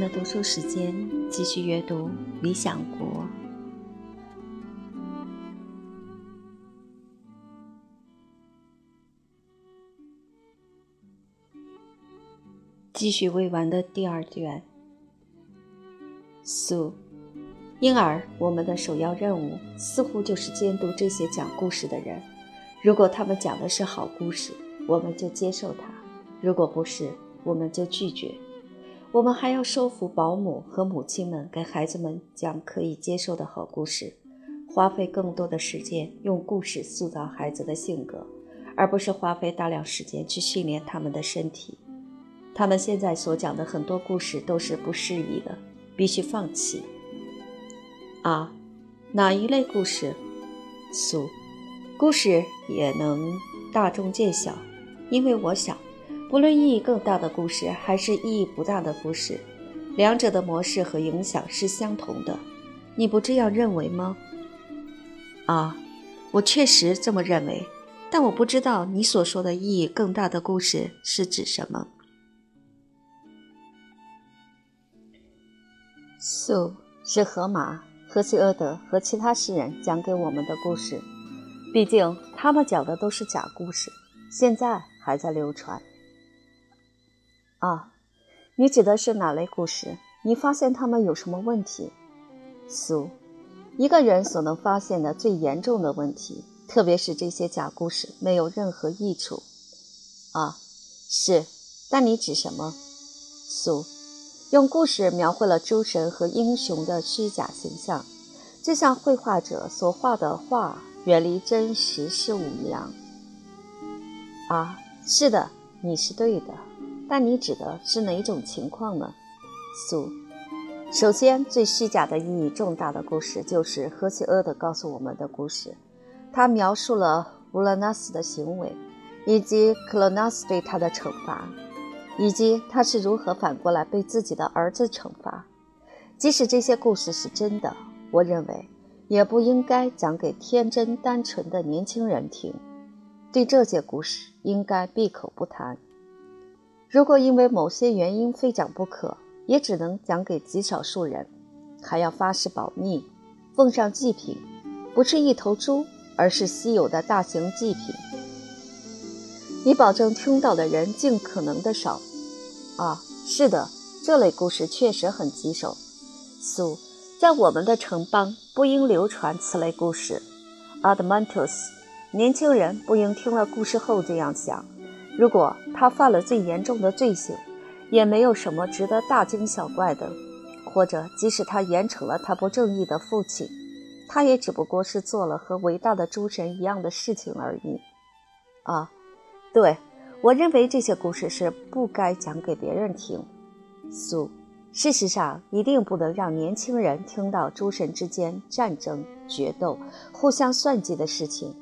的读书时间，继续阅读《理想国》，继续未完的第二卷。苏，因而我们的首要任务似乎就是监督这些讲故事的人。如果他们讲的是好故事，我们就接受它；如果不是，我们就拒绝。我们还要说服保姆和母亲们给孩子们讲可以接受的好故事，花费更多的时间用故事塑造孩子的性格，而不是花费大量时间去训练他们的身体。他们现在所讲的很多故事都是不适宜的，必须放弃。啊，哪一类故事？俗，故事也能大众见小，因为我想。不论意义更大的故事，还是意义不大的故事，两者的模式和影响是相同的。你不这样认为吗？啊，我确实这么认为，但我不知道你所说的意义更大的故事是指什么。素是荷马、荷西俄德和其他诗人讲给我们的故事，毕竟他们讲的都是假故事，现在还在流传。啊，你指的是哪类故事？你发现他们有什么问题？苏，一个人所能发现的最严重的问题，特别是这些假故事没有任何益处。啊，是，但你指什么？苏，用故事描绘了诸神和英雄的虚假形象，就像绘画者所画的画远离真实事物一样。啊，是的，你是对的。但你指的是哪种情况呢？苏，首先，最虚假的意义重大的故事就是赫西厄德告诉我们的故事。他描述了乌拉纳斯的行为，以及克罗纳斯对他的惩罚，以及他是如何反过来被自己的儿子惩罚。即使这些故事是真的，我认为也不应该讲给天真单纯的年轻人听。对这些故事，应该闭口不谈。如果因为某些原因非讲不可，也只能讲给极少数人，还要发誓保密，奉上祭品，不是一头猪，而是稀有的大型祭品。你保证听到的人尽可能的少。啊，是的，这类故事确实很棘手。苏，在我们的城邦不应流传此类故事。a d m a n t u s 年轻人不应听了故事后这样想。如果他犯了最严重的罪行，也没有什么值得大惊小怪的；或者，即使他严惩了他不正义的父亲，他也只不过是做了和伟大的诸神一样的事情而已。啊，对，我认为这些故事是不该讲给别人听。苏，事实上，一定不能让年轻人听到诸神之间战争、决斗、互相算计的事情。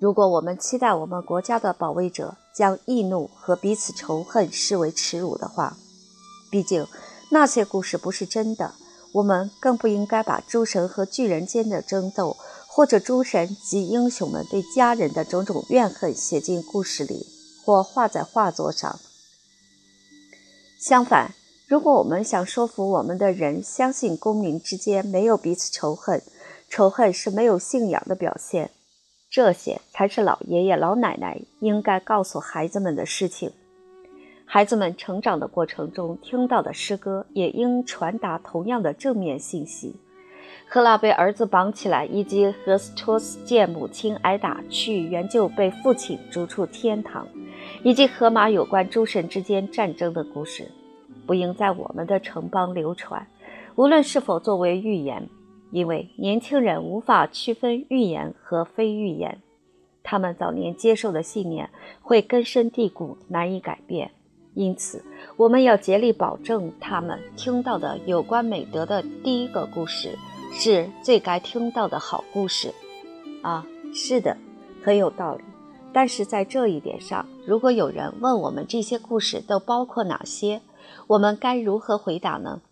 如果我们期待我们国家的保卫者将易怒和彼此仇恨视为耻辱的话，毕竟那些故事不是真的。我们更不应该把诸神和巨人间的争斗，或者诸神及英雄们对家人的种种怨恨写进故事里，或画在画作上。相反，如果我们想说服我们的人相信公民之间没有彼此仇恨，仇恨是没有信仰的表现。这些才是老爷爷老奶奶应该告诉孩子们的事情。孩子们成长的过程中听到的诗歌也应传达同样的正面信息。赫拉被儿子绑起来，以及赫斯托斯见母亲挨打去援救被父亲逐出天堂，以及荷马有关诸神之间战争的故事，不应在我们的城邦流传，无论是否作为寓言。因为年轻人无法区分预言和非预言，他们早年接受的信念会根深蒂固，难以改变。因此，我们要竭力保证他们听到的有关美德的第一个故事是最该听到的好故事。啊，是的，很有道理。但是在这一点上，如果有人问我们这些故事都包括哪些，我们该如何回答呢？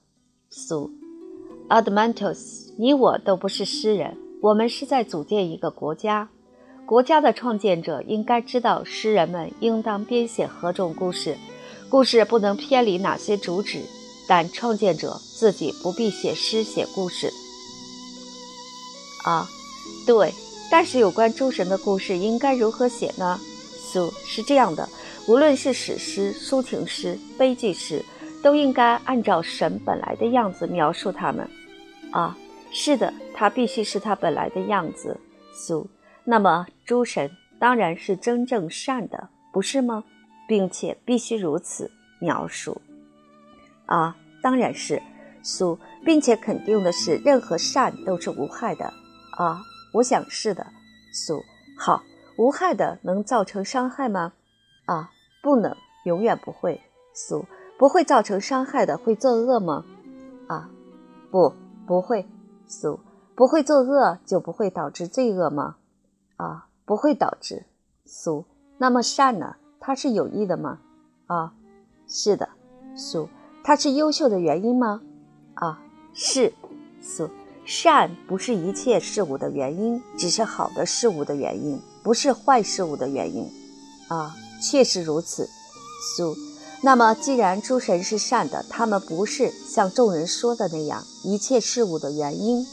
苏。Admantos，你我都不是诗人，我们是在组建一个国家。国家的创建者应该知道，诗人们应当编写何种故事，故事不能偏离哪些主旨。但创建者自己不必写诗写故事。啊，对，但是有关诸神的故事应该如何写呢？苏是这样的，无论是史诗、抒情诗、悲剧诗，都应该按照神本来的样子描述他们。啊，是的，他必须是他本来的样子。苏，那么诸神当然是真正善的，不是吗？并且必须如此描述。啊，当然是苏，并且肯定的是，任何善都是无害的。啊，我想是的，苏。好，无害的能造成伤害吗？啊，不能，永远不会。苏，不会造成伤害的会作恶吗？啊，不，不会。苏，不会作恶就不会导致罪恶吗？啊，不会导致。苏，那么善呢？它是有益的吗？啊，是的。苏，它是优秀的原因吗？啊，是。苏。善不是一切事物的原因，只是好的事物的原因，不是坏事物的原因。啊，确实如此。苏，那么既然诸神是善的，他们不是像众人说的那样一切事物的原因。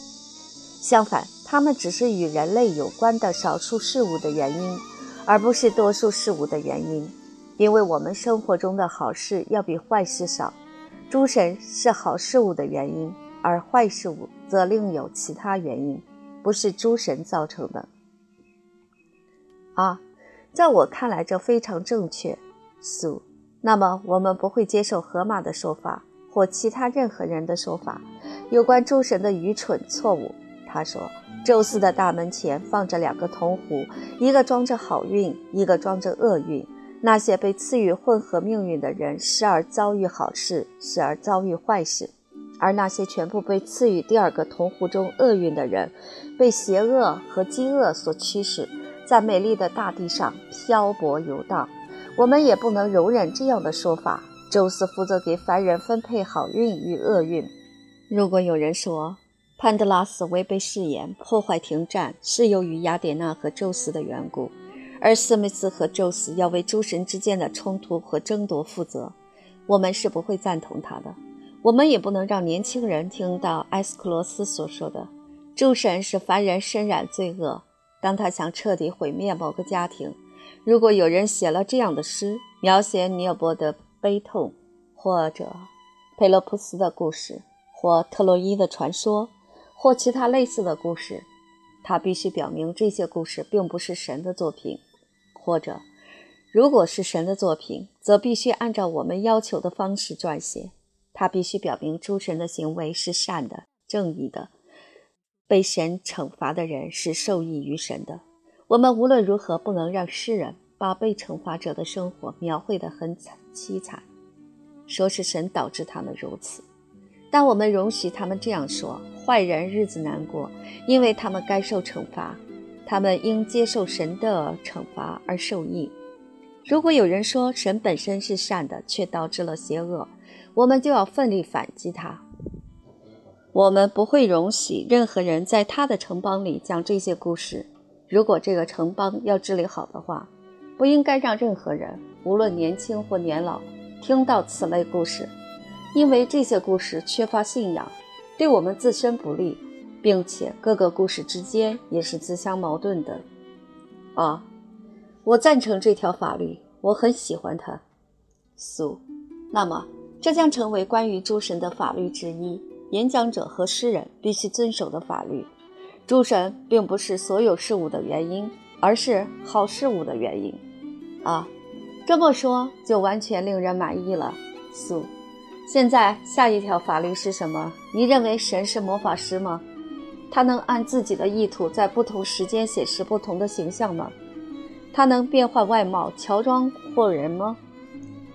相反，他们只是与人类有关的少数事物的原因，而不是多数事物的原因。因为我们生活中的好事要比坏事少，诸神是好事物的原因。而坏事物则另有其他原因，不是诸神造成的。啊，在我看来，这非常正确。苏，那么我们不会接受河马的说法或其他任何人的说法，有关诸神的愚蠢错误。他说，宙斯的大门前放着两个铜壶，一个装着好运，一个装着厄运。那些被赐予混合命运的人，时而遭遇好事，时而遭遇坏事。而那些全部被赐予第二个铜壶中厄运的人，被邪恶和饥饿所驱使，在美丽的大地上漂泊游荡。我们也不能容忍这样的说法。宙斯负责给凡人分配好运与厄运。如果有人说潘德拉斯违背誓言，破坏停战是由于雅典娜和宙斯的缘故，而斯密斯和宙斯要为诸神之间的冲突和争夺负责，我们是不会赞同他的。我们也不能让年轻人听到埃斯克罗斯所说的：“诸神使凡人身染罪恶。”当他想彻底毁灭某个家庭，如果有人写了这样的诗，描写尼尔伯的悲痛，或者佩洛普斯的故事，或特洛伊的传说，或其他类似的故事，他必须表明这些故事并不是神的作品；或者，如果是神的作品，则必须按照我们要求的方式撰写。他必须表明诸神的行为是善的、正义的，被神惩罚的人是受益于神的。我们无论如何不能让诗人把被惩罚者的生活描绘得很惨凄惨，说是神导致他们如此。但我们容许他们这样说：坏人日子难过，因为他们该受惩罚，他们应接受神的惩罚而受益。如果有人说神本身是善的，却导致了邪恶，我们就要奋力反击他。我们不会容许任何人在他的城邦里讲这些故事。如果这个城邦要治理好的话，不应该让任何人，无论年轻或年老，听到此类故事，因为这些故事缺乏信仰，对我们自身不利，并且各个故事之间也是自相矛盾的。啊，我赞成这条法律，我很喜欢它。苏，那么。这将成为关于诸神的法律之一，演讲者和诗人必须遵守的法律。诸神并不是所有事物的原因，而是好事物的原因。啊，这么说就完全令人满意了。苏，现在下一条法律是什么？你认为神是魔法师吗？他能按自己的意图在不同时间显示不同的形象吗？他能变换外貌、乔装惑人吗？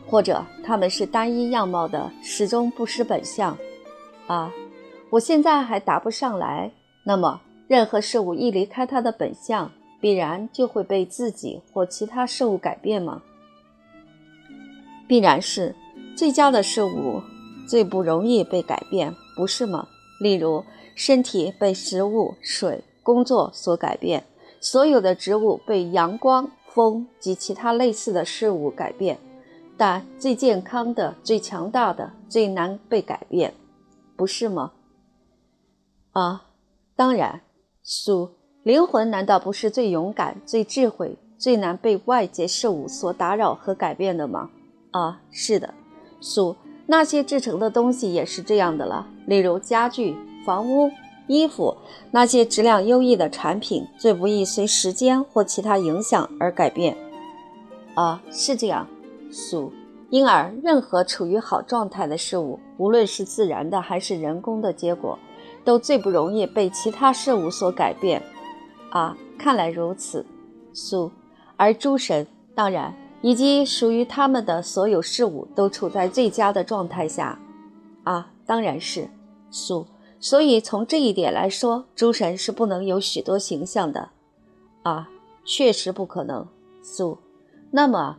或者他们是单一样貌的，始终不失本相，啊，我现在还答不上来。那么，任何事物一离开它的本相，必然就会被自己或其他事物改变吗？必然是最佳的事物最不容易被改变，不是吗？例如，身体被食物、水、工作所改变，所有的植物被阳光、风及其他类似的事物改变。但最健康的、最强大的、最难被改变，不是吗？啊，当然，苏，灵魂难道不是最勇敢、最智慧、最难被外界事物所打扰和改变的吗？啊，是的，苏，那些制成的东西也是这样的了，例如家具、房屋、衣服，那些质量优异的产品，最不易随时间或其他影响而改变。啊，是这样。素，因而任何处于好状态的事物，无论是自然的还是人工的结果，都最不容易被其他事物所改变。啊，看来如此。苏，而诸神当然以及属于他们的所有事物都处在最佳的状态下。啊，当然是。苏，所以从这一点来说，诸神是不能有许多形象的。啊，确实不可能。苏，那么。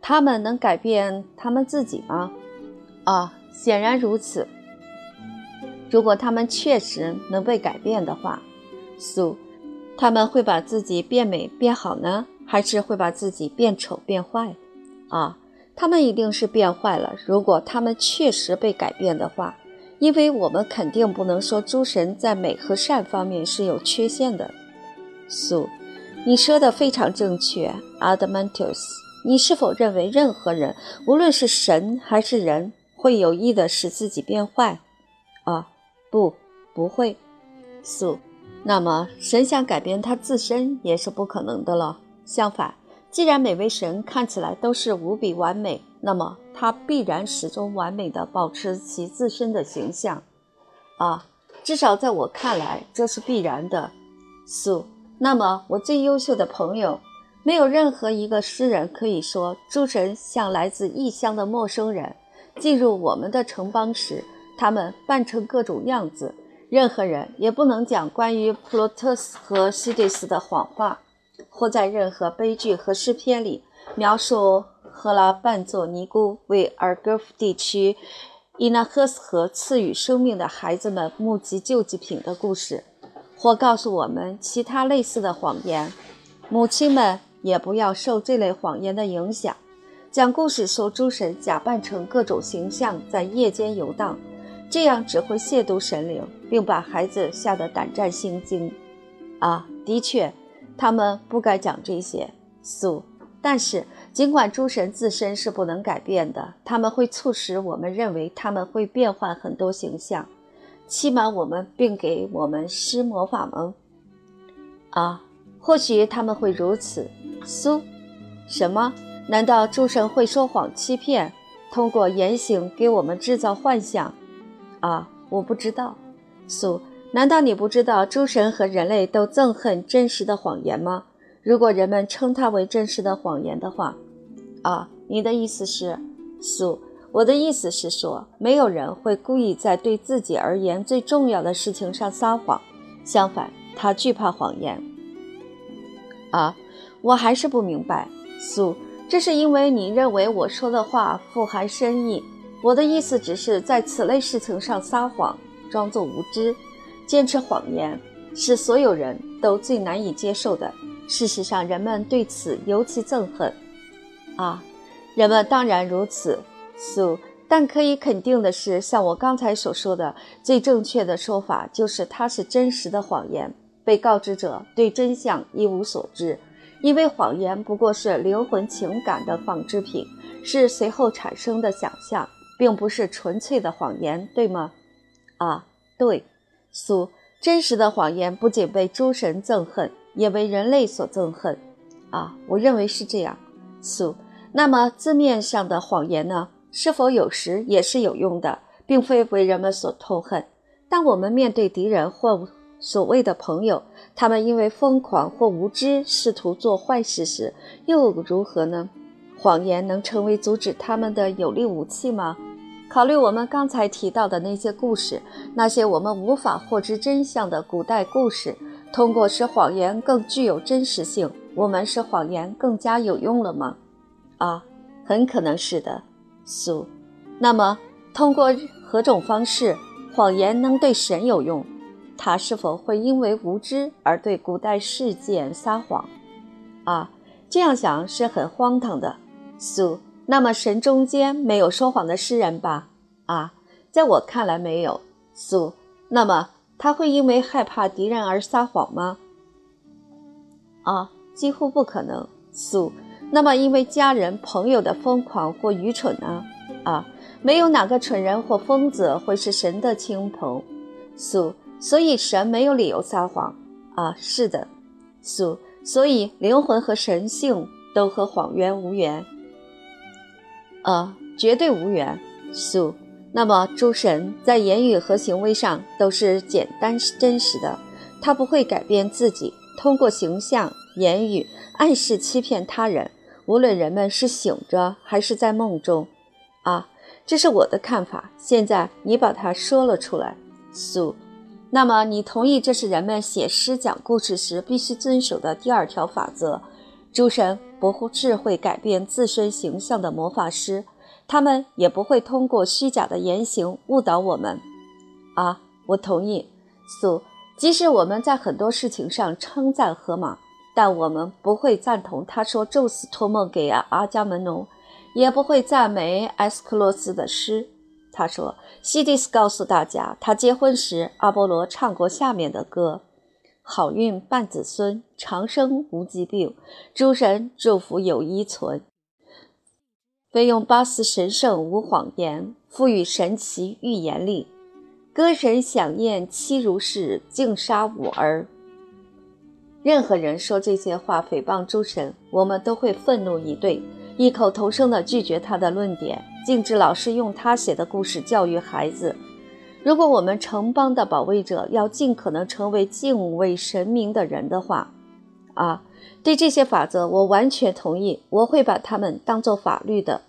他们能改变他们自己吗？啊，显然如此。如果他们确实能被改变的话，苏，他们会把自己变美变好呢，还是会把自己变丑变坏？啊，他们一定是变坏了。如果他们确实被改变的话，因为我们肯定不能说诸神在美和善方面是有缺陷的。苏，你说的非常正确，Admantus。你是否认为任何人，无论是神还是人，会有意的使自己变坏？不，不会。素，那么神想改变他自身也是不可能的了。相反，既然每位神看起来都是无比完美，那么他必然始终完美的保持其自身的形象。啊，至少在我看来，这是必然的。素，那么我最优秀的朋友。没有任何一个诗人可以说，诸神像来自异乡的陌生人进入我们的城邦时，他们扮成各种样子。任何人也不能讲关于普罗特斯和西迪斯的谎话，或在任何悲剧和诗篇里描述赫拉扮作尼姑为尔戈夫地区伊纳赫斯河赐予生命的孩子们募集救济品的故事，或告诉我们其他类似的谎言。母亲们。也不要受这类谎言的影响。讲故事说诸神假扮成各种形象在夜间游荡，这样只会亵渎神灵，并把孩子吓得胆战心惊。啊，的确，他们不该讲这些。素，但是尽管诸神自身是不能改变的，他们会促使我们认为他们会变换很多形象，欺瞒我们并给我们施魔法吗？啊，或许他们会如此。苏，什么？难道诸神会说谎欺骗，通过言行给我们制造幻想？啊，我不知道。苏，难道你不知道诸神和人类都憎恨真实的谎言吗？如果人们称它为真实的谎言的话，啊，你的意思是？苏，我的意思是说，没有人会故意在对自己而言最重要的事情上撒谎。相反，他惧怕谎言。啊。我还是不明白，苏，这是因为你认为我说的话富含深意。我的意思只是在此类事情上撒谎，装作无知，坚持谎言，是所有人都最难以接受的。事实上，人们对此尤其憎恨。啊，人们当然如此，苏。但可以肯定的是，像我刚才所说的，最正确的说法就是它是真实的谎言。被告知者对真相一无所知。因为谎言不过是灵魂情感的仿制品，是随后产生的想象，并不是纯粹的谎言，对吗？啊，对。苏，真实的谎言不仅被诸神憎恨，也为人类所憎恨。啊，我认为是这样。苏，那么字面上的谎言呢？是否有时也是有用的，并非为人们所痛恨？当我们面对敌人或所谓的朋友，他们因为疯狂或无知试图做坏事时，又如何呢？谎言能成为阻止他们的有力武器吗？考虑我们刚才提到的那些故事，那些我们无法获知真相的古代故事，通过使谎言更具有真实性，我们使谎言更加有用了吗？啊，很可能是的，苏。那么，通过何种方式，谎言能对神有用？他是否会因为无知而对古代事件撒谎？啊，这样想是很荒唐的。苏，那么神中间没有说谎的诗人吧？啊，在我看来没有。苏，那么他会因为害怕敌人而撒谎吗？啊，几乎不可能。苏，那么因为家人朋友的疯狂或愚蠢呢？啊，没有哪个蠢人或疯子会是神的亲朋。苏，所以神没有理由撒谎。啊，是的。苏，所以灵魂和神性都和谎言无缘。呃，绝对无缘。素，那么诸神在言语和行为上都是简单真实的，他不会改变自己，通过形象、言语暗示欺骗他人，无论人们是醒着还是在梦中。啊，这是我的看法。现在你把它说了出来，素。那么你同意这是人们写诗讲故事时必须遵守的第二条法则？诸神不是会改变自身形象的魔法师，他们也不会通过虚假的言行误导我们。啊，我同意。苏，即使我们在很多事情上称赞荷马，但我们不会赞同他说宙斯托梦给阿伽门农，也不会赞美埃斯克洛斯的诗。他说，西迪斯告诉大家，他结婚时阿波罗唱过下面的歌。好运伴子孙，长生无疾病。诸神祝福有依存。非用巴斯神圣无谎言，赋予神奇预言力。歌神响宴妻如是，竟杀我儿。任何人说这些话诽谤诸神，我们都会愤怒以对，异口同声地拒绝他的论点，禁止老师用他写的故事教育孩子。如果我们城邦的保卫者要尽可能成为敬畏神明的人的话，啊，对这些法则我完全同意，我会把它们当做法律的。